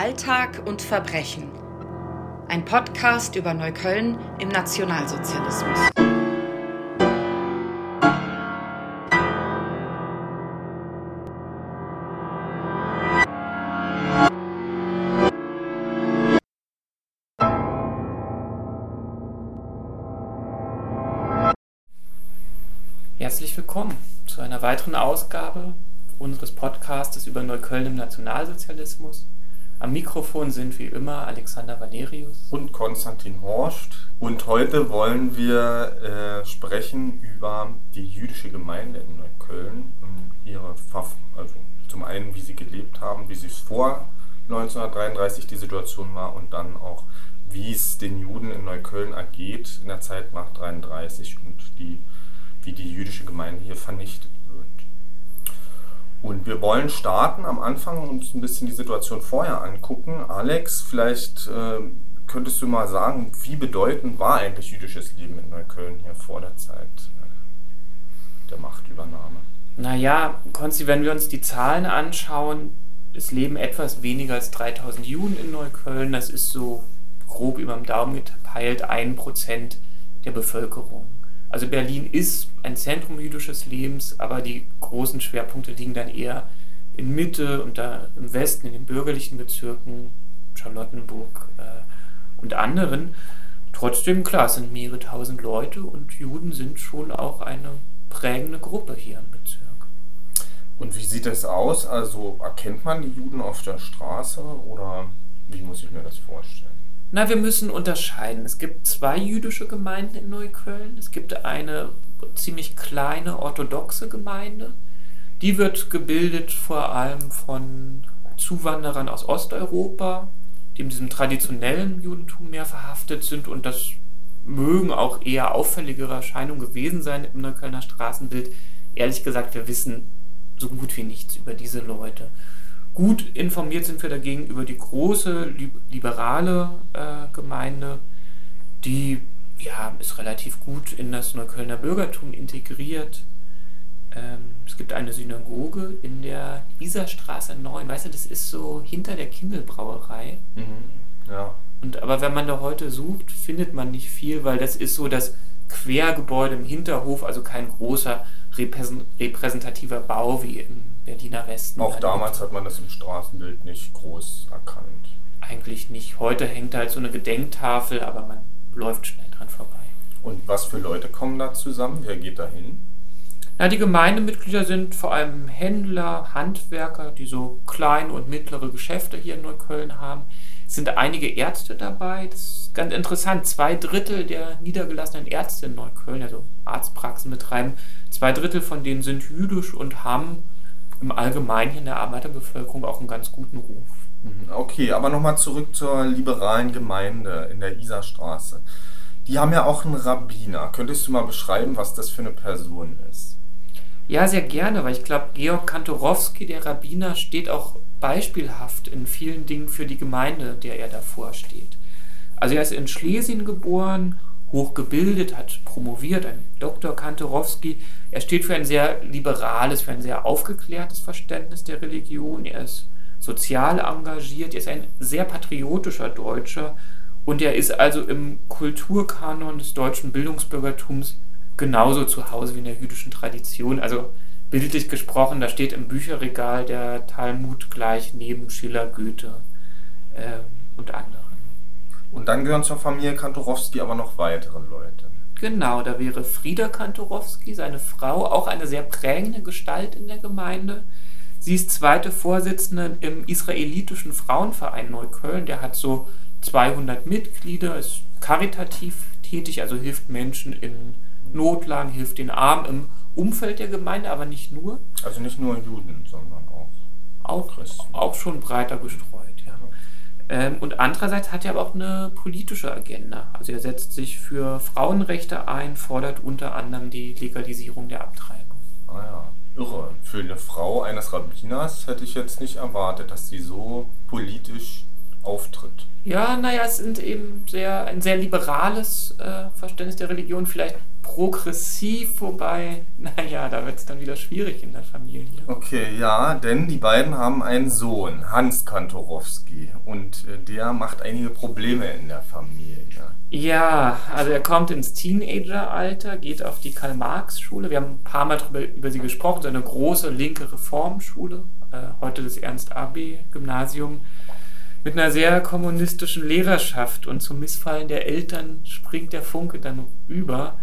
Alltag und Verbrechen. Ein Podcast über Neukölln im Nationalsozialismus. Herzlich willkommen zu einer weiteren Ausgabe unseres Podcastes über Neukölln im Nationalsozialismus. Am Mikrofon sind wie immer Alexander Valerius und Konstantin Horst. Und heute wollen wir äh, sprechen über die jüdische Gemeinde in Neukölln und ihre Pfaff, also zum einen, wie sie gelebt haben, wie sie es vor 1933 die Situation war und dann auch, wie es den Juden in Neukölln ergeht in der Zeit nach 1933 und die, wie die jüdische Gemeinde hier vernichtet und wir wollen starten am Anfang und uns ein bisschen die Situation vorher angucken. Alex, vielleicht äh, könntest du mal sagen, wie bedeutend war eigentlich jüdisches Leben in Neukölln hier vor der Zeit äh, der Machtübernahme? Naja, Konsti, wenn wir uns die Zahlen anschauen, es leben etwas weniger als 3000 Juden in Neukölln. Das ist so grob über dem Daumen ein Prozent der Bevölkerung. Also Berlin ist ein Zentrum jüdisches Lebens, aber die großen Schwerpunkte liegen dann eher in Mitte und da im Westen, in den bürgerlichen Bezirken, Charlottenburg äh, und anderen. Trotzdem, klar, es sind mehrere tausend Leute und Juden sind schon auch eine prägende Gruppe hier im Bezirk. Und wie sieht es aus? Also erkennt man die Juden auf der Straße oder wie muss ich mir das vorstellen? Na, wir müssen unterscheiden. Es gibt zwei jüdische Gemeinden in Neukölln. Es gibt eine ziemlich kleine orthodoxe Gemeinde. Die wird gebildet vor allem von Zuwanderern aus Osteuropa, die in diesem traditionellen Judentum mehr verhaftet sind und das mögen auch eher auffälligere Erscheinungen gewesen sein im Neuköllner Straßenbild. Ehrlich gesagt, wir wissen so gut wie nichts über diese Leute. Gut informiert sind wir dagegen über die große liberale äh, Gemeinde, die ja, ist relativ gut in das Neuköllner Bürgertum integriert. Ähm, es gibt eine Synagoge in der Isarstraße 9. Weißt du, das ist so hinter der Kindelbrauerei. Mhm, ja. Und, aber wenn man da heute sucht, findet man nicht viel, weil das ist so das Quergebäude im Hinterhof, also kein großer repräsentativer Bau wie im Berliner Westen. Auch damals hat man das im Straßenbild nicht groß erkannt. Eigentlich nicht. Heute hängt halt so eine Gedenktafel, aber man läuft schnell dran vorbei. Und was für Leute kommen da zusammen? Wer geht da hin? Na, die Gemeindemitglieder sind vor allem Händler, Handwerker, die so kleine und mittlere Geschäfte hier in Neukölln haben. Es sind einige Ärzte dabei. Das ist ganz interessant. Zwei Drittel der niedergelassenen Ärzte in Neukölln, also Arztpraxen betreiben, zwei Drittel von denen sind jüdisch und haben im Allgemeinen in der Arbeiterbevölkerung auch einen ganz guten Ruf. Mhm, okay, aber nochmal zurück zur liberalen Gemeinde in der Isarstraße. Die haben ja auch einen Rabbiner. Könntest du mal beschreiben, was das für eine Person ist? Ja, sehr gerne, weil ich glaube, Georg Kantorowski, der Rabbiner, steht auch beispielhaft in vielen Dingen für die Gemeinde, der er davor steht. Also er ist in Schlesien geboren, hochgebildet, hat promoviert, ein Dr. Kantorowski, er steht für ein sehr liberales, für ein sehr aufgeklärtes Verständnis der Religion. Er ist sozial engagiert, er ist ein sehr patriotischer Deutscher und er ist also im Kulturkanon des deutschen Bildungsbürgertums genauso zu Hause wie in der jüdischen Tradition. Also bildlich gesprochen, da steht im Bücherregal der Talmud gleich neben Schiller, Goethe äh, und anderen. Und dann gehören zur Familie Kantorowski aber noch weitere Leute. Genau, da wäre Frieda Kantorowski, seine Frau, auch eine sehr prägende Gestalt in der Gemeinde. Sie ist zweite Vorsitzende im israelitischen Frauenverein Neukölln. Der hat so 200 Mitglieder, ist karitativ tätig, also hilft Menschen in Notlagen, hilft den Armen im Umfeld der Gemeinde, aber nicht nur. Also nicht nur Juden, sondern auch, auch Christen. Auch schon breiter gestreut. Ähm, und andererseits hat er aber auch eine politische Agenda. Also er setzt sich für Frauenrechte ein, fordert unter anderem die Legalisierung der Abtreibung. Ah ja, irre. Für eine Frau eines Rabbiners hätte ich jetzt nicht erwartet, dass sie so politisch auftritt. Ja, naja, es sind eben sehr, ein sehr liberales äh, Verständnis der Religion. Vielleicht progressiv, wobei, naja, da wird es dann wieder schwierig in der Familie. Okay, ja, denn die beiden haben einen Sohn, Hans Kantorowski, und äh, der macht einige Probleme in der Familie. Ja, also er kommt ins Teenageralter, geht auf die Karl-Marx-Schule. Wir haben ein paar Mal drüber, über sie gesprochen, so eine große linke Reformschule, äh, heute das Ernst-Abi-Gymnasium, mit einer sehr kommunistischen Lehrerschaft. Und zum Missfallen der Eltern springt der Funke dann über.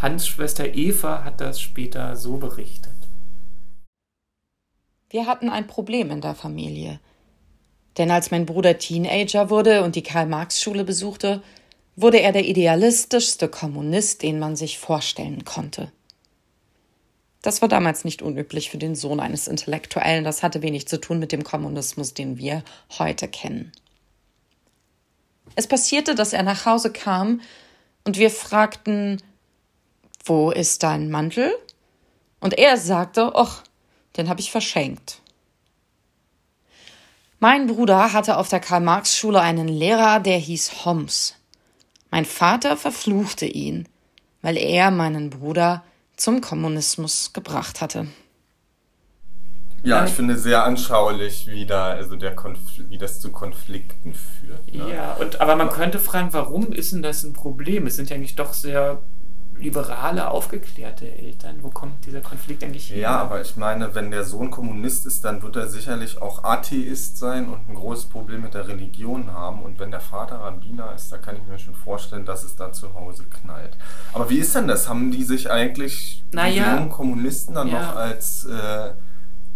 Hans Schwester Eva hat das später so berichtet. Wir hatten ein Problem in der Familie. Denn als mein Bruder Teenager wurde und die Karl-Marx-Schule besuchte, wurde er der idealistischste Kommunist, den man sich vorstellen konnte. Das war damals nicht unüblich für den Sohn eines Intellektuellen, das hatte wenig zu tun mit dem Kommunismus, den wir heute kennen. Es passierte, dass er nach Hause kam und wir fragten, wo ist dein Mantel? Und er sagte, ach, den habe ich verschenkt. Mein Bruder hatte auf der Karl-Marx-Schule einen Lehrer, der hieß Homs. Mein Vater verfluchte ihn, weil er meinen Bruder zum Kommunismus gebracht hatte. Ja, ich finde sehr anschaulich, wie, da, also der wie das zu Konflikten führt. Ne? Ja, und, aber man könnte fragen, warum ist denn das ein Problem? Es sind ja eigentlich doch sehr liberale, aufgeklärte Eltern. Wo kommt dieser Konflikt eigentlich her? Ja, aber ich meine, wenn der Sohn Kommunist ist, dann wird er sicherlich auch Atheist sein und ein großes Problem mit der Religion haben. Und wenn der Vater Rabbiner ist, da kann ich mir schon vorstellen, dass es da zu Hause knallt. Aber wie ist denn das? Haben die sich eigentlich, naja, die jungen Kommunisten, dann ja. noch als, äh,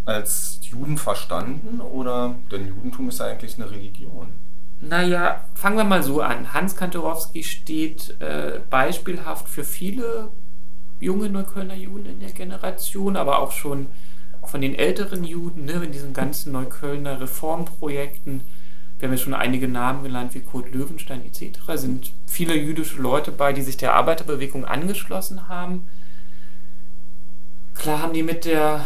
als Juden verstanden? Oder, denn Judentum ist ja eigentlich eine Religion. Naja, fangen wir mal so an. Hans Kantorowski steht äh, beispielhaft für viele junge Neuköllner Juden in der Generation, aber auch schon von den älteren Juden, ne, in diesen ganzen Neuköllner Reformprojekten. Wir haben ja schon einige Namen genannt, wie Kurt Löwenstein etc. sind viele jüdische Leute bei, die sich der Arbeiterbewegung angeschlossen haben. Klar haben die mit der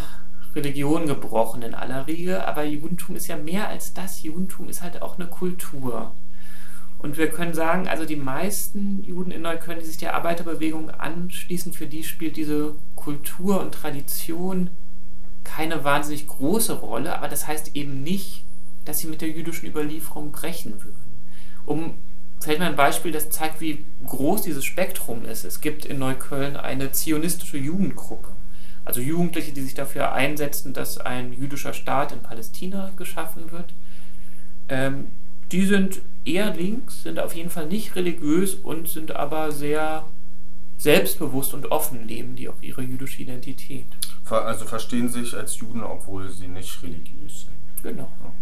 Religion gebrochen in aller Regel, aber Judentum ist ja mehr als das. Judentum ist halt auch eine Kultur. Und wir können sagen, also die meisten Juden in Neukölln, die sich der Arbeiterbewegung anschließen, für die spielt diese Kultur und Tradition keine wahnsinnig große Rolle, aber das heißt eben nicht, dass sie mit der jüdischen Überlieferung brechen würden. Um vielleicht mal ein Beispiel, das zeigt, wie groß dieses Spektrum ist. Es gibt in Neukölln eine zionistische Jugendgruppe also Jugendliche, die sich dafür einsetzen, dass ein jüdischer Staat in Palästina geschaffen wird. Ähm, die sind eher links, sind auf jeden Fall nicht religiös und sind aber sehr selbstbewusst und offen, leben die auch ihre jüdische Identität. Also verstehen sich als Juden, obwohl sie nicht religiös sind. Genau. Okay.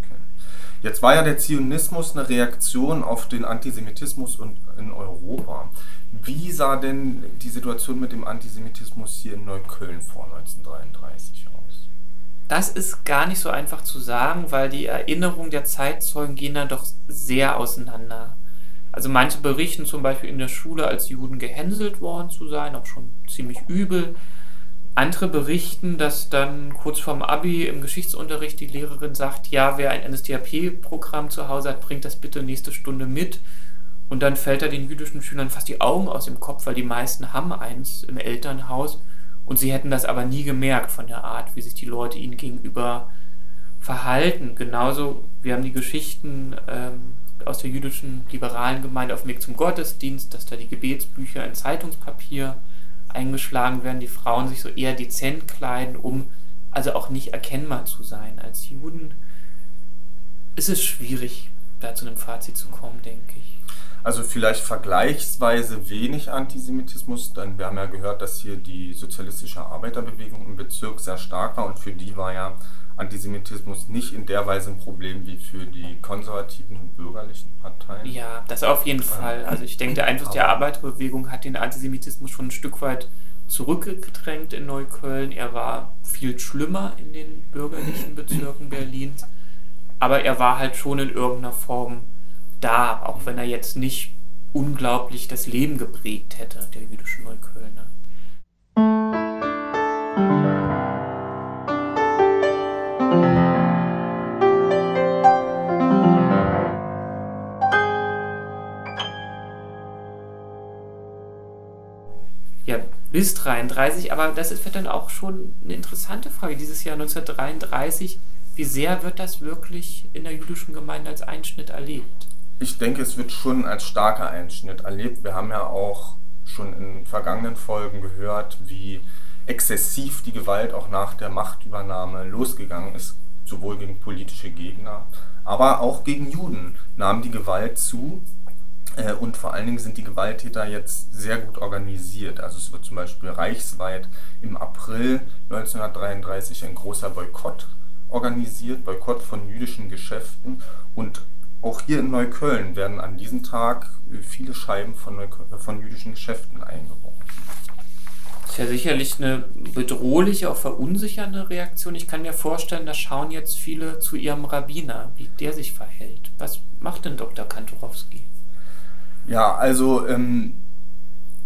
Jetzt war ja der Zionismus eine Reaktion auf den Antisemitismus in Europa. Wie sah denn die Situation mit dem Antisemitismus hier in Neukölln vor 1933 aus? Das ist gar nicht so einfach zu sagen, weil die Erinnerungen der Zeitzeugen gehen da doch sehr auseinander. Also manche berichten zum Beispiel in der Schule als Juden gehänselt worden zu sein, auch schon ziemlich übel. Andere berichten, dass dann kurz vorm Abi im Geschichtsunterricht die Lehrerin sagt, ja, wer ein NSDAP-Programm zu Hause hat, bringt das bitte nächste Stunde mit. Und dann fällt er den jüdischen Schülern fast die Augen aus dem Kopf, weil die meisten haben eins im Elternhaus und sie hätten das aber nie gemerkt von der Art, wie sich die Leute ihnen gegenüber verhalten. Genauso, wir haben die Geschichten ähm, aus der jüdischen liberalen Gemeinde auf dem Weg zum Gottesdienst, dass da die Gebetsbücher in Zeitungspapier eingeschlagen werden, die Frauen sich so eher dezent kleiden, um also auch nicht erkennbar zu sein. Als Juden ist es schwierig, da zu einem Fazit zu kommen, denke ich. Also vielleicht vergleichsweise wenig Antisemitismus, denn wir haben ja gehört, dass hier die sozialistische Arbeiterbewegung im Bezirk sehr stark war und für die war ja Antisemitismus nicht in der Weise ein Problem wie für die konservativen und bürgerlichen Parteien. Ja, das auf jeden Fall. Also ich denke, der Einfluss der Arbeiterbewegung hat den Antisemitismus schon ein Stück weit zurückgedrängt in Neukölln. Er war viel schlimmer in den bürgerlichen Bezirken Berlins, aber er war halt schon in irgendeiner Form da, auch wenn er jetzt nicht unglaublich das Leben geprägt hätte, der jüdischen Neuköllner. Bis 33, aber das ist dann auch schon eine interessante Frage. Dieses Jahr 1933, wie sehr wird das wirklich in der jüdischen Gemeinde als Einschnitt erlebt? Ich denke, es wird schon als starker Einschnitt erlebt. Wir haben ja auch schon in vergangenen Folgen gehört, wie exzessiv die Gewalt auch nach der Machtübernahme losgegangen ist, sowohl gegen politische Gegner, aber auch gegen Juden nahm die Gewalt zu. Äh, und vor allen Dingen sind die Gewalttäter jetzt sehr gut organisiert. Also es wird zum Beispiel reichsweit im April 1933 ein großer Boykott organisiert, Boykott von jüdischen Geschäften. Und auch hier in Neukölln werden an diesem Tag viele Scheiben von, von jüdischen Geschäften eingebrochen. Das ist ja sicherlich eine bedrohliche, auch verunsichernde Reaktion. Ich kann mir vorstellen, da schauen jetzt viele zu ihrem Rabbiner, wie der sich verhält. Was macht denn Dr. Kantorowski? Ja, also ähm,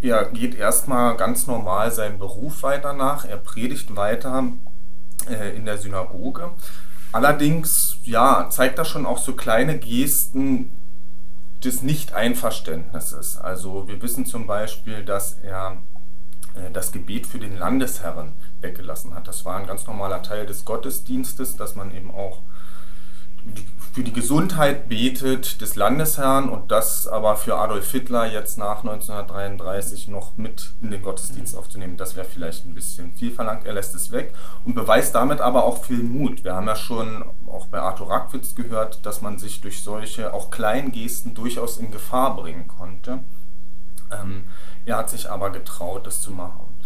er geht erstmal ganz normal seinem Beruf weiter nach. Er predigt weiter äh, in der Synagoge. Allerdings, ja, zeigt er schon auch so kleine Gesten des Nicht-Einverständnisses. Also wir wissen zum Beispiel, dass er äh, das Gebet für den Landesherren weggelassen hat. Das war ein ganz normaler Teil des Gottesdienstes, dass man eben auch für die Gesundheit betet des Landesherrn und das aber für Adolf Hitler jetzt nach 1933 noch mit in den Gottesdienst aufzunehmen, das wäre vielleicht ein bisschen viel verlangt. Er lässt es weg und beweist damit aber auch viel Mut. Wir haben ja schon auch bei Arthur Rackwitz gehört, dass man sich durch solche auch kleinen Gesten durchaus in Gefahr bringen konnte. Ähm, er hat sich aber getraut, das zu machen.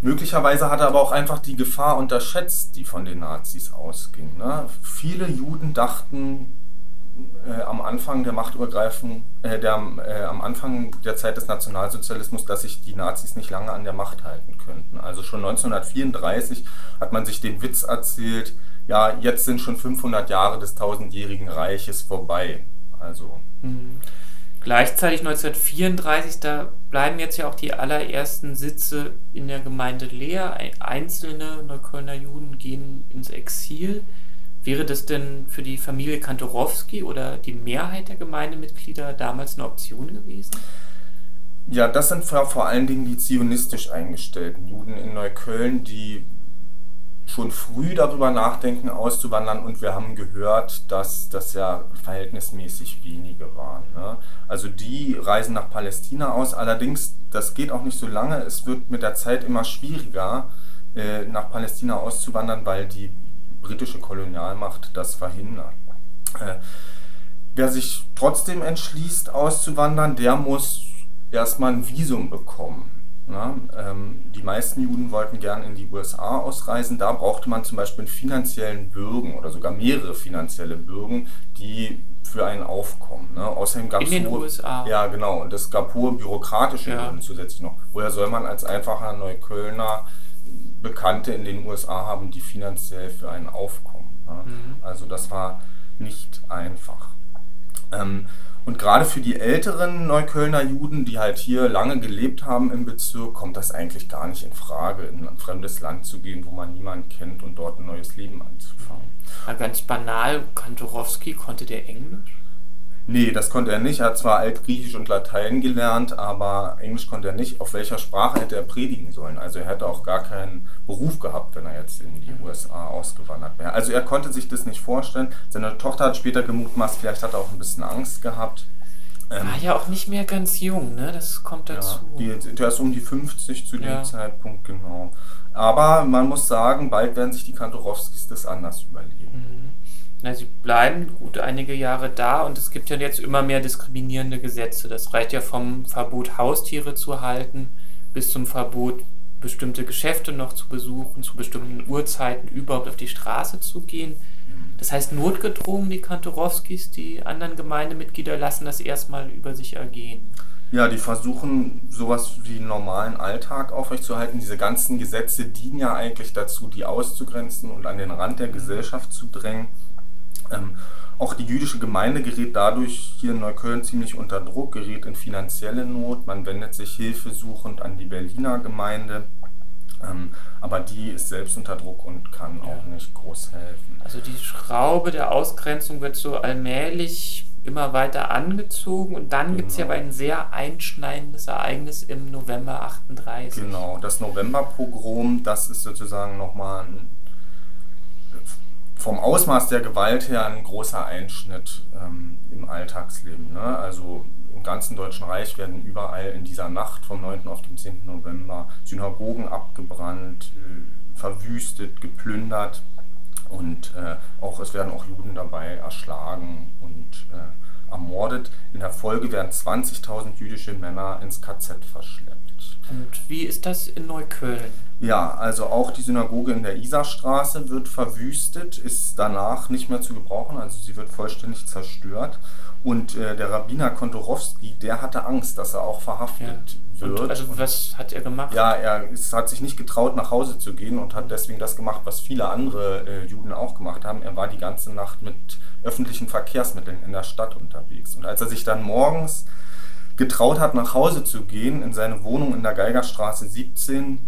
Möglicherweise hat er aber auch einfach die Gefahr unterschätzt, die von den Nazis ausging. Ne? Viele Juden dachten äh, am Anfang der Machtübergreifung, äh, der, äh, am Anfang der Zeit des Nationalsozialismus, dass sich die Nazis nicht lange an der Macht halten könnten. Also schon 1934 hat man sich den Witz erzählt, ja, jetzt sind schon 500 Jahre des tausendjährigen Reiches vorbei. Also. Mhm. Gleichzeitig 1934, da bleiben jetzt ja auch die allerersten Sitze in der Gemeinde leer. Einzelne Neuköllner Juden gehen ins Exil. Wäre das denn für die Familie Kantorowski oder die Mehrheit der Gemeindemitglieder damals eine Option gewesen? Ja, das sind vor allen Dingen die zionistisch eingestellten Juden in Neukölln, die schon früh darüber nachdenken, auszuwandern. Und wir haben gehört, dass das ja verhältnismäßig wenige waren. Ne? Also die reisen nach Palästina aus. Allerdings, das geht auch nicht so lange. Es wird mit der Zeit immer schwieriger, äh, nach Palästina auszuwandern, weil die britische Kolonialmacht das verhindert. Äh, wer sich trotzdem entschließt, auszuwandern, der muss erstmal ein Visum bekommen. Ähm, die meisten Juden wollten gern in die USA ausreisen. Da brauchte man zum Beispiel einen finanziellen Bürgen oder sogar mehrere finanzielle Bürgen, die für einen aufkommen. Ne? Außerdem gab es in den hohe, USA. Ja, genau. Und es gab hohe bürokratische ja. Hürden zusätzlich noch. Woher soll man als einfacher Neuköllner Bekannte in den USA haben, die finanziell für einen aufkommen? Ne? Mhm. Also das war nicht einfach. Ähm, und gerade für die älteren Neuköllner Juden, die halt hier lange gelebt haben im Bezirk, kommt das eigentlich gar nicht in Frage, in ein fremdes Land zu gehen, wo man niemanden kennt und dort ein neues Leben anzufangen. Ganz banal, Kantorowski, konnte der Englisch? Nee, das konnte er nicht. Er hat zwar Altgriechisch und Latein gelernt, aber Englisch konnte er nicht. Auf welcher Sprache hätte er predigen sollen? Also er hätte auch gar keinen Beruf gehabt, wenn er jetzt in die USA ausgewandert wäre. Also er konnte sich das nicht vorstellen. Seine Tochter hat später gemutmaßt, vielleicht hat er auch ein bisschen Angst gehabt. Ähm, War ja auch nicht mehr ganz jung, ne? Das kommt dazu. Ja, die, der ist um die 50 zu dem ja. Zeitpunkt, genau. Aber man muss sagen, bald werden sich die Kantorowskis das anders überlegen. Mhm. Na, sie bleiben gut einige Jahre da und es gibt ja jetzt immer mehr diskriminierende Gesetze. Das reicht ja vom Verbot, Haustiere zu halten, bis zum Verbot, bestimmte Geschäfte noch zu besuchen, zu bestimmten Uhrzeiten überhaupt auf die Straße zu gehen. Das heißt, notgedrungen, die Kantorowskis, die anderen Gemeindemitglieder lassen das erstmal über sich ergehen. Ja, die versuchen sowas wie einen normalen Alltag aufrechtzuerhalten. Diese ganzen Gesetze dienen ja eigentlich dazu, die auszugrenzen und an den Rand der Gesellschaft zu drängen. Ähm, auch die jüdische Gemeinde gerät dadurch hier in Neukölln ziemlich unter Druck, gerät in finanzielle Not. Man wendet sich hilfesuchend an die Berliner Gemeinde. Ähm, aber die ist selbst unter Druck und kann ja. auch nicht groß helfen. Also die Schraube der Ausgrenzung wird so allmählich immer weiter angezogen und dann genau. gibt es ja aber ein sehr einschneidendes Ereignis im November 38. Genau, das Novemberpogrom, das ist sozusagen nochmal ein, vom Ausmaß der Gewalt her ein großer Einschnitt ähm, im Alltagsleben. Ne? Also im ganzen Deutschen Reich werden überall in dieser Nacht vom 9. auf den 10. November Synagogen abgebrannt, äh, verwüstet, geplündert und äh, auch es werden auch Juden dabei erschlagen und äh, ermordet. In der Folge werden 20.000 jüdische Männer ins KZ verschleppt. Und wie ist das in Neukölln? Ja, also auch die Synagoge in der Isarstraße wird verwüstet, ist danach nicht mehr zu gebrauchen, also sie wird vollständig zerstört. Und äh, der Rabbiner Kontorowski, der hatte Angst, dass er auch verhaftet ja. wird. Und also was hat er gemacht? Ja, er ist, hat sich nicht getraut, nach Hause zu gehen und hat deswegen das gemacht, was viele andere äh, Juden auch gemacht haben. Er war die ganze Nacht mit öffentlichen Verkehrsmitteln in der Stadt unterwegs. Und als er sich dann morgens getraut hat, nach Hause zu gehen, in seine Wohnung in der Geigerstraße 17,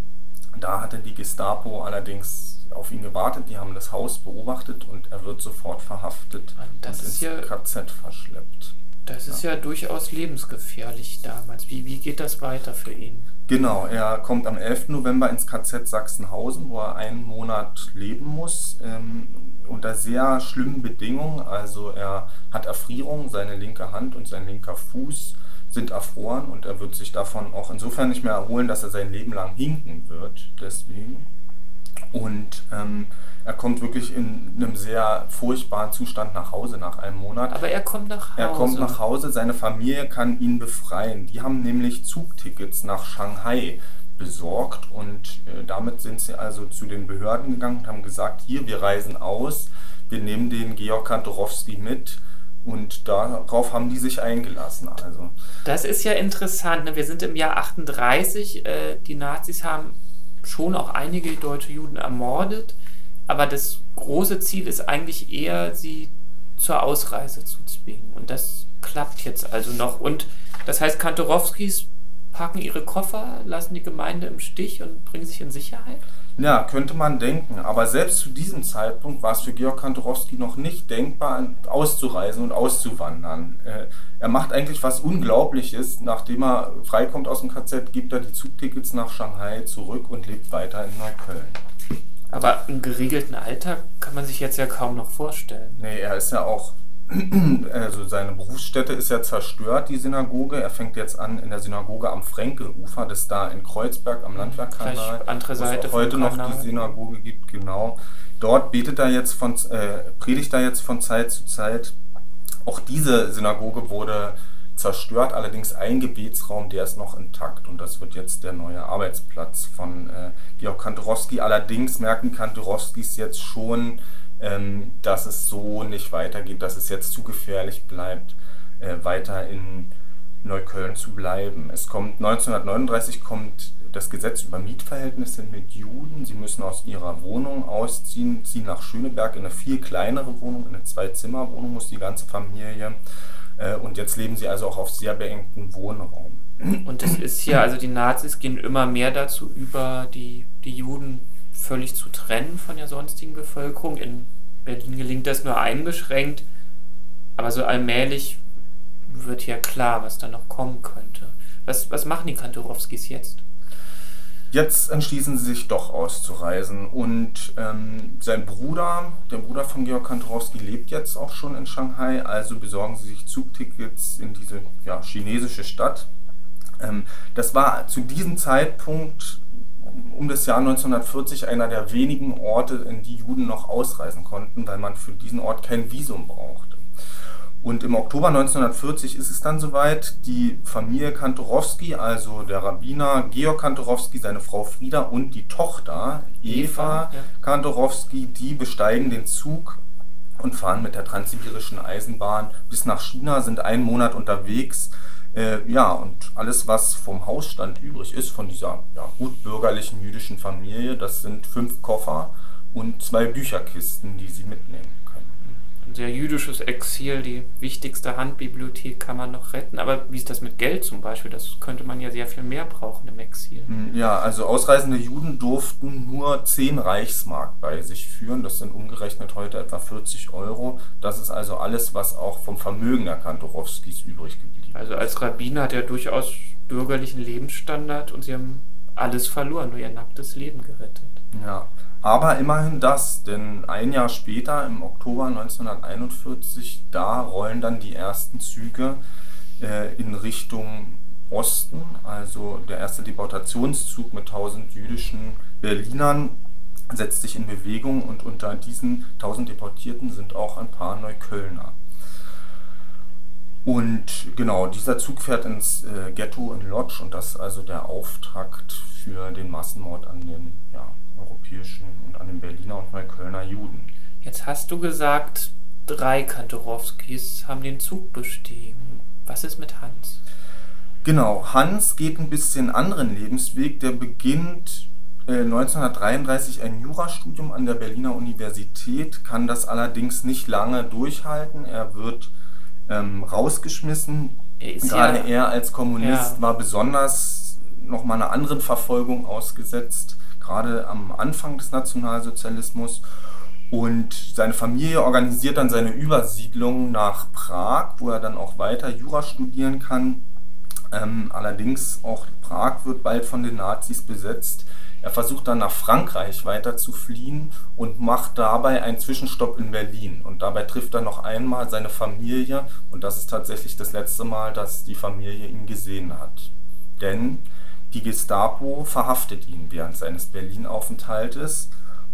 da hatte die Gestapo allerdings auf ihn gewartet, die haben das Haus beobachtet und er wird sofort verhaftet das und ins ja, KZ verschleppt. Das ist ja. ja durchaus lebensgefährlich damals. Wie, wie geht das weiter für ihn? Genau, er kommt am 11. November ins KZ Sachsenhausen, wo er einen Monat leben muss, ähm, unter sehr schlimmen Bedingungen. Also er hat Erfrierung, seine linke Hand und sein linker Fuß sind erfroren und er wird sich davon auch insofern nicht mehr erholen, dass er sein Leben lang hinken wird. Deswegen. Und ähm, er kommt wirklich in einem sehr furchtbaren Zustand nach Hause nach einem Monat. Aber er kommt nach Hause. Er kommt nach Hause, seine Familie kann ihn befreien. Die haben nämlich Zugtickets nach Shanghai besorgt und äh, damit sind sie also zu den Behörden gegangen und haben gesagt, hier, wir reisen aus, wir nehmen den Georg Kantorowski mit. Und darauf haben die sich eingelassen. Also. Das ist ja interessant. Ne? Wir sind im Jahr 38. Äh, die Nazis haben schon auch einige deutsche Juden ermordet, aber das große Ziel ist eigentlich eher, sie zur Ausreise zu zwingen. Und das klappt jetzt also noch. Und das heißt, Kantorowskis packen ihre Koffer, lassen die Gemeinde im Stich und bringen sich in Sicherheit? Ja, könnte man denken. Aber selbst zu diesem Zeitpunkt war es für Georg Kantorowski noch nicht denkbar, auszureisen und auszuwandern. Äh, er macht eigentlich was Unglaubliches. Nachdem er freikommt aus dem KZ, gibt er die Zugtickets nach Shanghai zurück und lebt weiter in Neukölln. Aber einen geregelten Alltag kann man sich jetzt ja kaum noch vorstellen. Nee, er ist ja auch also seine Berufsstätte ist ja zerstört, die Synagoge. Er fängt jetzt an in der Synagoge am Frenkelufer, das ist da in Kreuzberg am Landwehrkanal. Andere Seite wo es heute noch die Synagoge gibt, genau. Dort betet er jetzt von, äh, predigt er jetzt von Zeit zu Zeit. Auch diese Synagoge wurde zerstört, allerdings ein Gebetsraum, der ist noch intakt und das wird jetzt der neue Arbeitsplatz von äh, Georg Kantorowski. Allerdings merken Kantorowskis jetzt schon, ähm, dass es so nicht weitergeht, dass es jetzt zu gefährlich bleibt, äh, weiter in Neukölln zu bleiben. Es kommt 1939 kommt das Gesetz über Mietverhältnisse mit Juden. Sie müssen aus ihrer Wohnung ausziehen, ziehen nach Schöneberg in eine viel kleinere Wohnung, in eine Zwei-Zimmer-Wohnung muss die ganze Familie. Äh, und jetzt leben sie also auch auf sehr beengten Wohnraum. Und es ist ja, also die Nazis gehen immer mehr dazu über, die, die Juden völlig zu trennen von der sonstigen Bevölkerung. In Berlin gelingt das nur eingeschränkt, aber so allmählich wird ja klar, was da noch kommen könnte. Was, was machen die Kantorowskis jetzt? Jetzt entschließen sie sich doch auszureisen und ähm, sein Bruder, der Bruder von Georg Kantorowski, lebt jetzt auch schon in Shanghai, also besorgen sie sich Zugtickets in diese ja, chinesische Stadt. Ähm, das war zu diesem Zeitpunkt um das Jahr 1940 einer der wenigen Orte, in die Juden noch ausreisen konnten, weil man für diesen Ort kein Visum brauchte. Und im Oktober 1940 ist es dann soweit, die Familie Kantorowski, also der Rabbiner Georg Kantorowski, seine Frau Frieda und die Tochter Eva ja. Kantorowski, die besteigen den Zug und fahren mit der transsibirischen Eisenbahn bis nach China, sind einen Monat unterwegs äh, ja, und alles, was vom Hausstand übrig ist, von dieser ja, gut bürgerlichen jüdischen Familie, das sind fünf Koffer und zwei Bücherkisten, die sie mitnehmen können. Ein sehr jüdisches Exil, die wichtigste Handbibliothek kann man noch retten. Aber wie ist das mit Geld zum Beispiel? Das könnte man ja sehr viel mehr brauchen im Exil. Hm, ja, also ausreisende Juden durften nur 10 Reichsmark bei sich führen. Das sind umgerechnet heute etwa 40 Euro. Das ist also alles, was auch vom Vermögen der Kantorowskis übrig geblieben ist. Also als Rabbiner hat er durchaus bürgerlichen Lebensstandard und sie haben alles verloren, nur ihr nacktes Leben gerettet. Ja, aber immerhin das, denn ein Jahr später, im Oktober 1941, da rollen dann die ersten Züge äh, in Richtung Osten. Also der erste Deportationszug mit 1000 jüdischen Berlinern setzt sich in Bewegung und unter diesen 1000 Deportierten sind auch ein paar Neuköllner. Und genau, dieser Zug fährt ins äh, Ghetto in Lodz und das ist also der Auftakt für den Massenmord an den europäischen und an den Berliner und Neuköllner Juden. Jetzt hast du gesagt, drei Kantorowskis haben den Zug bestiegen. Was ist mit Hans? Genau, Hans geht ein bisschen anderen Lebensweg. Der beginnt äh, 1933 ein Jurastudium an der Berliner Universität, kann das allerdings nicht lange durchhalten. Er wird ähm, rausgeschmissen. Er Gerade ja, er als Kommunist ja. war besonders nochmal einer anderen Verfolgung ausgesetzt gerade am Anfang des Nationalsozialismus. Und seine Familie organisiert dann seine Übersiedlung nach Prag, wo er dann auch weiter Jura studieren kann. Ähm, allerdings auch Prag wird bald von den Nazis besetzt. Er versucht dann nach Frankreich weiter zu fliehen und macht dabei einen Zwischenstopp in Berlin. Und dabei trifft er noch einmal seine Familie und das ist tatsächlich das letzte Mal, dass die Familie ihn gesehen hat. Denn die Gestapo verhaftet ihn während seines Berlin-Aufenthaltes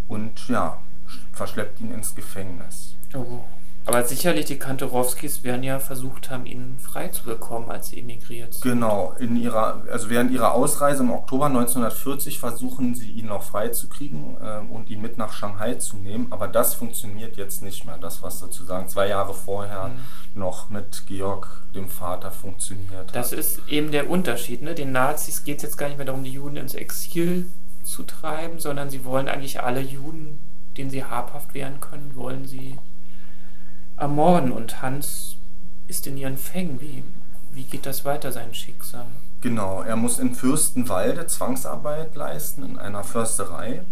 und ja, verschleppt ihn ins Gefängnis. Oh. Aber sicherlich die Kantorowskis werden ja versucht haben, ihn frei zu bekommen, als sie emigriert sind. Genau, in ihrer, also während ihrer Ausreise im Oktober 1940 versuchen sie ihn noch freizukriegen äh, und ihn mit nach Shanghai zu nehmen, aber das funktioniert jetzt nicht mehr. Das, was sozusagen zwei Jahre vorher mhm. noch mit Georg, dem Vater, funktioniert hat. Das ist eben der Unterschied. Ne? Den Nazis geht es jetzt gar nicht mehr darum, die Juden ins Exil zu treiben, sondern sie wollen eigentlich alle Juden, denen sie habhaft werden können, wollen sie ermorden und Hans ist in ihren Fängen. Wie, wie geht das weiter, sein Schicksal? Genau, er muss in Fürstenwalde Zwangsarbeit leisten in einer Försterei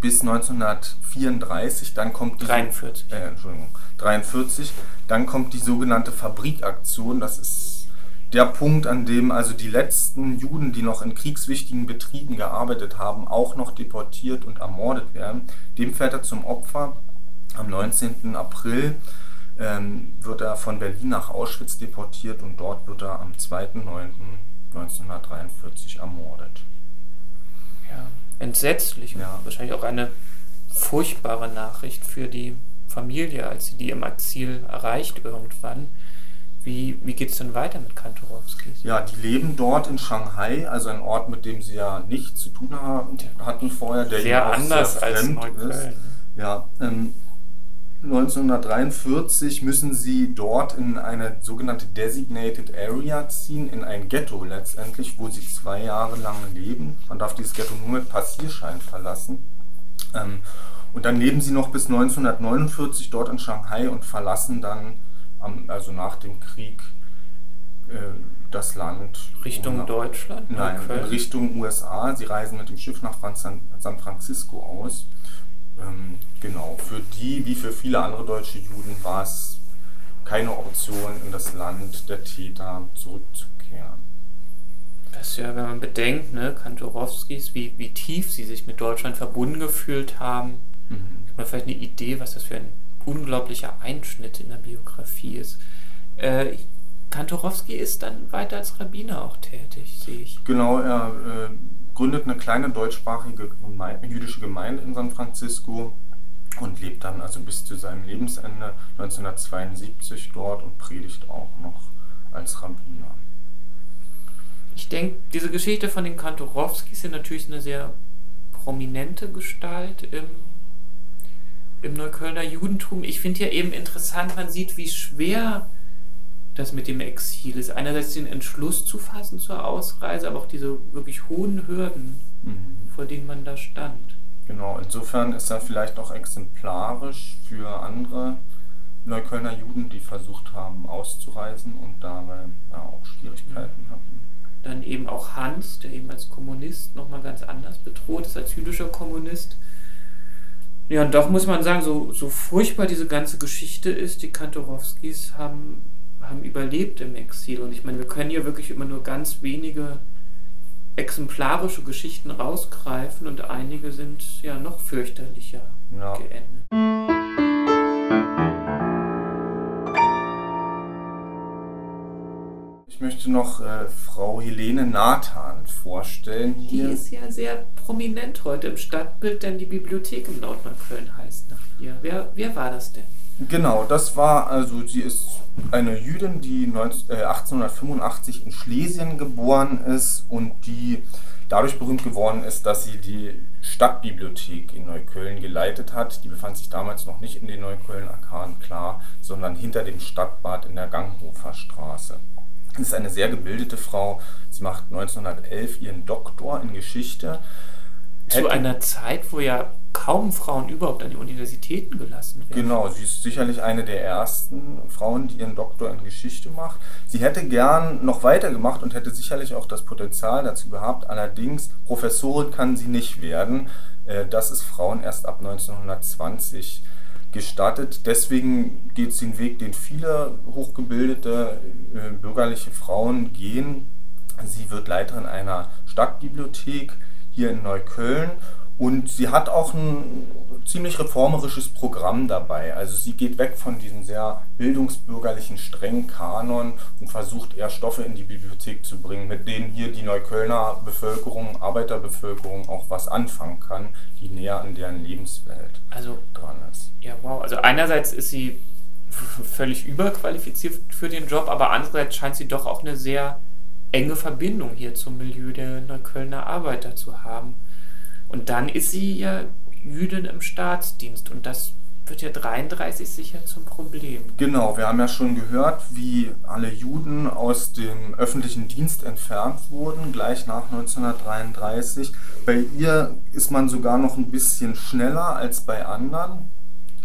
bis 1934, dann kommt die 43. Äh, Entschuldigung, 43, dann kommt die sogenannte Fabrikaktion, das ist der Punkt, an dem also die letzten Juden, die noch in kriegswichtigen Betrieben gearbeitet haben, auch noch deportiert und ermordet werden. Dem fällt er zum Opfer am 19. April ähm, wird er von Berlin nach Auschwitz deportiert und dort wird er am 2.9.1943 ermordet. Ja, entsetzlich. Ja. Wahrscheinlich auch eine furchtbare Nachricht für die Familie, als sie die im Exil erreicht irgendwann. Wie, wie geht es denn weiter mit Kantorowskis? Ja, die leben dort in Shanghai, also ein Ort, mit dem sie ja nichts zu tun haben, hatten vorher, der sehr anders sehr als Neukölln. Ist. Ja, ähm, 1943 müssen sie dort in eine sogenannte Designated Area ziehen, in ein Ghetto letztendlich, wo sie zwei Jahre lang leben. Man darf dieses Ghetto nur mit Passierschein verlassen. Ähm, und dann leben sie noch bis 1949 dort in Shanghai und verlassen dann, also nach dem Krieg, äh, das Land. Richtung nach, Deutschland? Nein, in Richtung USA. Sie reisen mit dem Schiff nach San Francisco aus. Ähm, genau, für die wie für viele andere deutsche Juden war es keine Option, in das Land der Täter zurückzukehren. Das ist ja, wenn man bedenkt, ne, Kantorowskis, wie, wie tief sie sich mit Deutschland verbunden gefühlt haben, mhm. hat man vielleicht eine Idee, was das für ein unglaublicher Einschnitt in der Biografie ist. Äh, Kantorowski ist dann weiter als Rabbiner auch tätig, sehe ich. Genau, er äh, gründet eine kleine deutschsprachige jüdische Gemeinde in San Francisco und lebt dann also bis zu seinem Lebensende 1972 dort und predigt auch noch als Rabbiner. Ich denke, diese Geschichte von den Kantorowskis sind natürlich eine sehr prominente Gestalt im, im Neuköllner Judentum. Ich finde ja eben interessant, man sieht, wie schwer das mit dem Exil ist. Einerseits den Entschluss zu fassen zur Ausreise, aber auch diese wirklich hohen Hürden, mhm. vor denen man da stand. Genau, insofern ist er vielleicht auch exemplarisch für andere Neuköllner Juden, die versucht haben auszureisen und dabei ja, auch Schwierigkeiten hatten. Dann eben auch Hans, der eben als Kommunist nochmal ganz anders bedroht ist, als jüdischer Kommunist. Ja, und doch muss man sagen, so, so furchtbar diese ganze Geschichte ist, die Kantorowskis haben, haben überlebt im Exil. Und ich meine, wir können hier wirklich immer nur ganz wenige exemplarische Geschichten rausgreifen und einige sind ja noch fürchterlicher ja. geendet. möchte noch äh, Frau Helene Nathan vorstellen. Hier. Die ist ja sehr prominent heute im Stadtbild, denn die Bibliothek in Nordneukölln heißt nach ihr. Wer, wer war das denn? Genau, das war, also sie ist eine Jüdin, die 19, äh, 1885 in Schlesien geboren ist und die dadurch berühmt geworden ist, dass sie die Stadtbibliothek in Neukölln geleitet hat. Die befand sich damals noch nicht in den Neukölln-Arkaden, klar, sondern hinter dem Stadtbad in der Ganghofer Straße ist eine sehr gebildete Frau. Sie macht 1911 ihren Doktor in Geschichte. Zu einer Zeit, wo ja kaum Frauen überhaupt an die Universitäten gelassen werden. Genau, sie ist sicherlich eine der ersten Frauen, die ihren Doktor in Geschichte macht. Sie hätte gern noch weitergemacht und hätte sicherlich auch das Potenzial dazu gehabt. Allerdings, Professorin kann sie nicht werden. Äh, das ist Frauen erst ab 1920 gestattet. Deswegen geht sie den Weg, den viele hochgebildete äh, bürgerliche Frauen gehen. Sie wird Leiterin einer Stadtbibliothek hier in Neukölln und sie hat auch ein ziemlich reformerisches Programm dabei. Also sie geht weg von diesem sehr bildungsbürgerlichen, strengen Kanon und versucht eher Stoffe in die Bibliothek zu bringen, mit denen hier die Neuköllner Bevölkerung, Arbeiterbevölkerung auch was anfangen kann, die näher an deren Lebenswelt also, dran ist. Ja, wow. Also einerseits ist sie völlig überqualifiziert für den Job, aber andererseits scheint sie doch auch eine sehr enge Verbindung hier zum Milieu der Neuköllner Arbeiter zu haben. Und dann ist sie ja Jüdin im Staatsdienst und das wird ja 33 sicher zum Problem. Genau, wir haben ja schon gehört, wie alle Juden aus dem öffentlichen Dienst entfernt wurden, gleich nach 1933. Bei ihr ist man sogar noch ein bisschen schneller als bei anderen.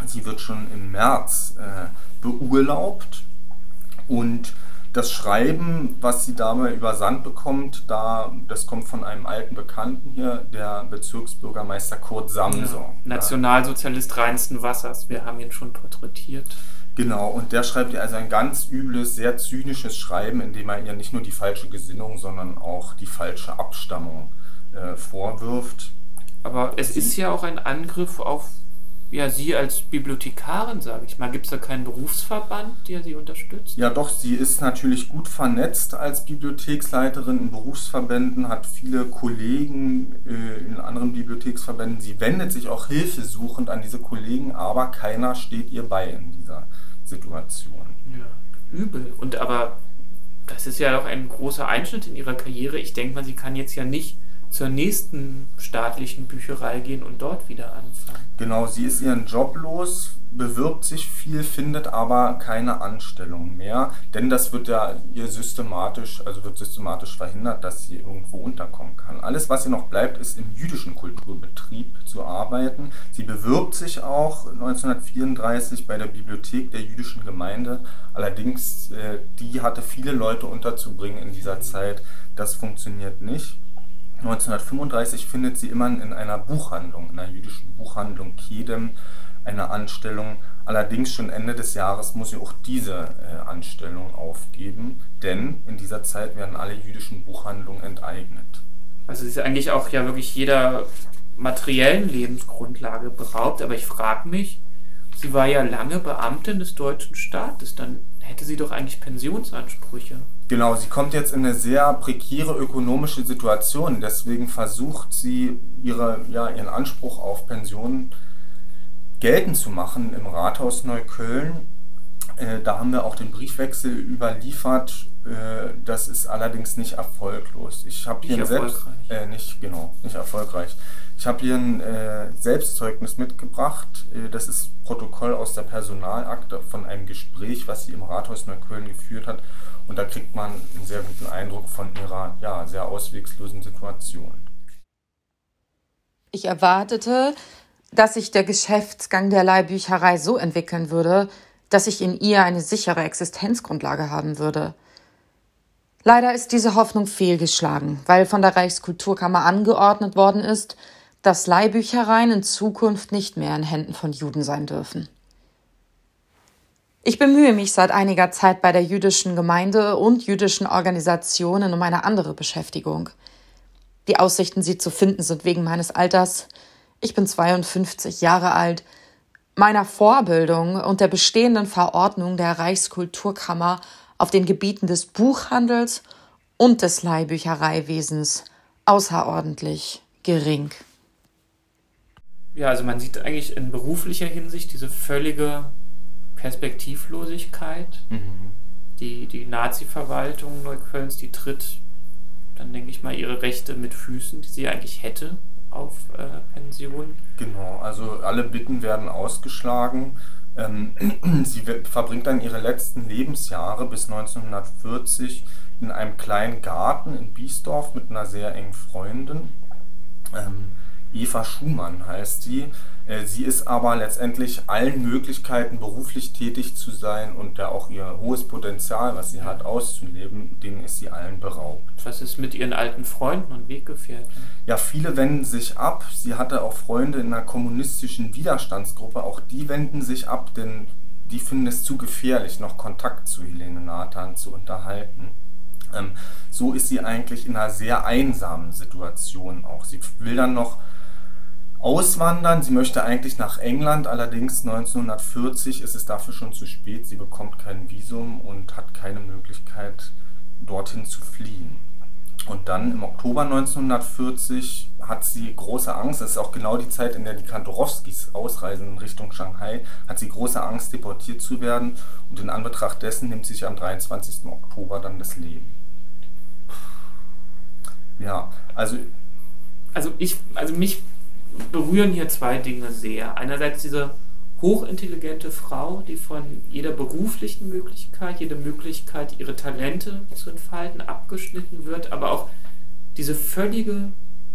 Sie wird schon im März äh, beurlaubt und das Schreiben, was sie dabei übersandt bekommt, da, das kommt von einem alten Bekannten hier, der Bezirksbürgermeister Kurt Samson. Ja, Nationalsozialist reinsten Wassers, wir haben ihn schon porträtiert. Genau, und der schreibt ihr also ein ganz übles, sehr zynisches Schreiben, in dem er ihr nicht nur die falsche Gesinnung, sondern auch die falsche Abstammung äh, vorwirft. Aber es ist ja auch ein Angriff auf ja, Sie als Bibliothekarin, sage ich mal, gibt es da keinen Berufsverband, der Sie unterstützt? Ja, doch, sie ist natürlich gut vernetzt als Bibliotheksleiterin in Berufsverbänden, hat viele Kollegen äh, in anderen Bibliotheksverbänden. Sie wendet sich auch hilfesuchend an diese Kollegen, aber keiner steht ihr bei in dieser Situation. Ja, übel. Und aber das ist ja auch ein großer Einschnitt in ihrer Karriere. Ich denke mal, sie kann jetzt ja nicht zur nächsten staatlichen Bücherei gehen und dort wieder anfangen. Genau, sie ist ihren Job los, bewirbt sich viel, findet aber keine Anstellung mehr, denn das wird ja ihr systematisch, also wird systematisch verhindert, dass sie irgendwo unterkommen kann. Alles, was ihr noch bleibt, ist im jüdischen Kulturbetrieb zu arbeiten. Sie bewirbt sich auch 1934 bei der Bibliothek der jüdischen Gemeinde. Allerdings, äh, die hatte viele Leute unterzubringen in dieser Zeit. Das funktioniert nicht. 1935 findet sie immerhin in einer Buchhandlung, in einer jüdischen Buchhandlung Kedem, eine Anstellung. Allerdings schon Ende des Jahres muss sie auch diese äh, Anstellung aufgeben, denn in dieser Zeit werden alle jüdischen Buchhandlungen enteignet. Also sie ist eigentlich auch ja wirklich jeder materiellen Lebensgrundlage beraubt, aber ich frage mich, sie war ja lange Beamtin des deutschen Staates, dann hätte sie doch eigentlich Pensionsansprüche. Genau, sie kommt jetzt in eine sehr prekäre ökonomische Situation. Deswegen versucht sie, ihre, ja, ihren Anspruch auf Pension geltend zu machen im Rathaus Neukölln. Äh, da haben wir auch den Briefwechsel überliefert. Äh, das ist allerdings nicht erfolglos. Ich habe hier selbst äh, nicht genau nicht erfolgreich. Ich habe hier ein äh, Selbstzeugnis mitgebracht. Äh, das ist Protokoll aus der Personalakte von einem Gespräch, was sie im Rathaus Neukölln geführt hat. Und da kriegt man einen sehr guten Eindruck von ihrer ja, sehr auswegslosen Situation. Ich erwartete, dass sich der Geschäftsgang der Leihbücherei so entwickeln würde, dass ich in ihr eine sichere Existenzgrundlage haben würde. Leider ist diese Hoffnung fehlgeschlagen, weil von der Reichskulturkammer angeordnet worden ist, dass Leihbüchereien in Zukunft nicht mehr in Händen von Juden sein dürfen. Ich bemühe mich seit einiger Zeit bei der jüdischen Gemeinde und jüdischen Organisationen um eine andere Beschäftigung. Die Aussichten, sie zu finden, sind wegen meines Alters. Ich bin 52 Jahre alt, meiner Vorbildung und der bestehenden Verordnung der Reichskulturkammer auf den Gebieten des Buchhandels und des Leihbüchereiwesens außerordentlich gering. Ja, also man sieht eigentlich in beruflicher Hinsicht diese völlige Perspektivlosigkeit. Mhm. Die, die Nazi-Verwaltung Neuköllns, die tritt, dann denke ich mal, ihre Rechte mit Füßen, die sie eigentlich hätte auf äh, Pension. Genau, also alle Bitten werden ausgeschlagen. Ähm, sie verbringt dann ihre letzten Lebensjahre bis 1940 in einem kleinen Garten in Biesdorf mit einer sehr engen Freundin. Ähm, Eva Schumann heißt sie. Äh, sie ist aber letztendlich allen Möglichkeiten, beruflich tätig zu sein und da auch ihr hohes Potenzial, was sie hat, auszuleben, denen ist sie allen beraubt. Was ist mit ihren alten Freunden und Weggefährten? Ja, viele wenden sich ab. Sie hatte auch Freunde in einer kommunistischen Widerstandsgruppe. Auch die wenden sich ab, denn die finden es zu gefährlich, noch Kontakt zu Helene Nathan zu unterhalten. Ähm, so ist sie eigentlich in einer sehr einsamen Situation auch. Sie will dann noch auswandern. Sie möchte eigentlich nach England, allerdings 1940 ist es dafür schon zu spät. Sie bekommt kein Visum und hat keine Möglichkeit, dorthin zu fliehen. Und dann im Oktober 1940 hat sie große Angst, das ist auch genau die Zeit, in der die Kantorowskis ausreisen in Richtung Shanghai, hat sie große Angst, deportiert zu werden. Und in Anbetracht dessen nimmt sie sich am 23. Oktober dann das Leben. Ja, also. Also ich, also mich berühren hier zwei Dinge sehr. Einerseits diese hochintelligente Frau, die von jeder beruflichen Möglichkeit, jede Möglichkeit, ihre Talente zu entfalten, abgeschnitten wird, aber auch diese völlige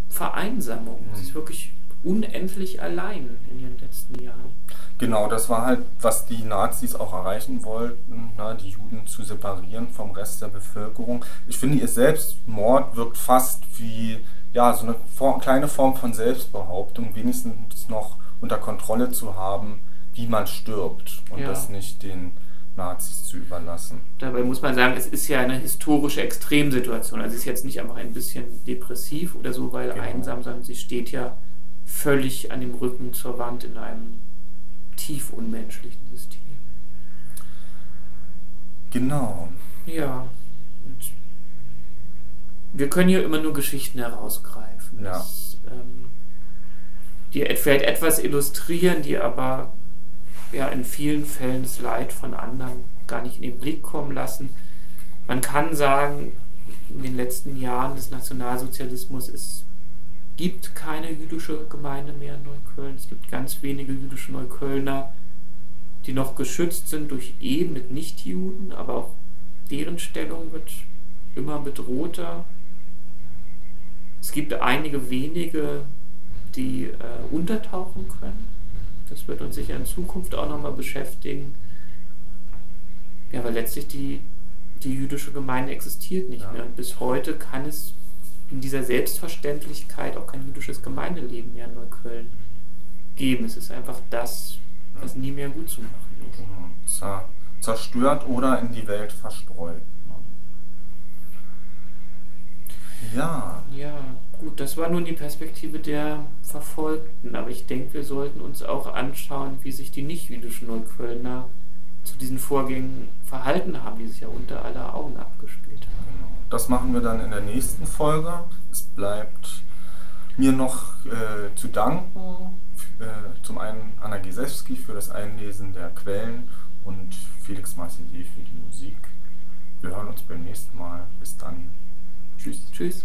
Vereinsamung. Sie ist wirklich unendlich allein in ihren letzten Jahren. Genau, das war halt, was die Nazis auch erreichen wollten, ne, die Juden zu separieren vom Rest der Bevölkerung. Ich finde, ihr Selbstmord wirkt fast wie ja, so eine Form, kleine Form von Selbstbehauptung, wenigstens noch unter Kontrolle zu haben, wie man stirbt und ja. das nicht den Nazis zu überlassen. Dabei muss man sagen, es ist ja eine historische Extremsituation. Also es ist jetzt nicht einfach ein bisschen depressiv oder so, weil genau. einsam, sondern sie steht ja völlig an dem Rücken zur Wand in einem tief unmenschlichen System. Genau. Ja. Und wir können hier immer nur Geschichten herausgreifen. Ja. Das, ähm, die vielleicht etwas illustrieren, die aber ja in vielen Fällen das Leid von anderen gar nicht in den Blick kommen lassen. Man kann sagen, in den letzten Jahren des Nationalsozialismus es gibt keine jüdische Gemeinde mehr in Neukölln. Es gibt ganz wenige jüdische Neuköllner, die noch geschützt sind durch Ehen mit Nichtjuden, aber auch deren Stellung wird immer bedrohter. Es gibt einige wenige, die äh, untertauchen können. Das wird uns sicher in Zukunft auch nochmal beschäftigen. Ja, weil letztlich die, die jüdische Gemeinde existiert nicht ja. mehr. Und bis heute kann es in dieser Selbstverständlichkeit auch kein jüdisches Gemeindeleben mehr in Neukölln geben. Es ist einfach das, was nie mehr gut zu machen ist. Genau. Zerstört oder in die Welt verstreut. Ja. Ja, gut, das war nun die Perspektive der Verfolgten, aber ich denke, wir sollten uns auch anschauen, wie sich die nicht-jüdischen Neuköllner zu diesen Vorgängen verhalten haben, die sich ja unter aller Augen abgespielt haben. Genau. Das machen wir dann in der nächsten Folge. Es bleibt mir noch äh, zu danken, äh, zum einen Anna Giesewski für das Einlesen der Quellen und Felix Marcellier für die Musik. Wir hören uns beim nächsten Mal. Bis dann. Tschüss. Tschüss.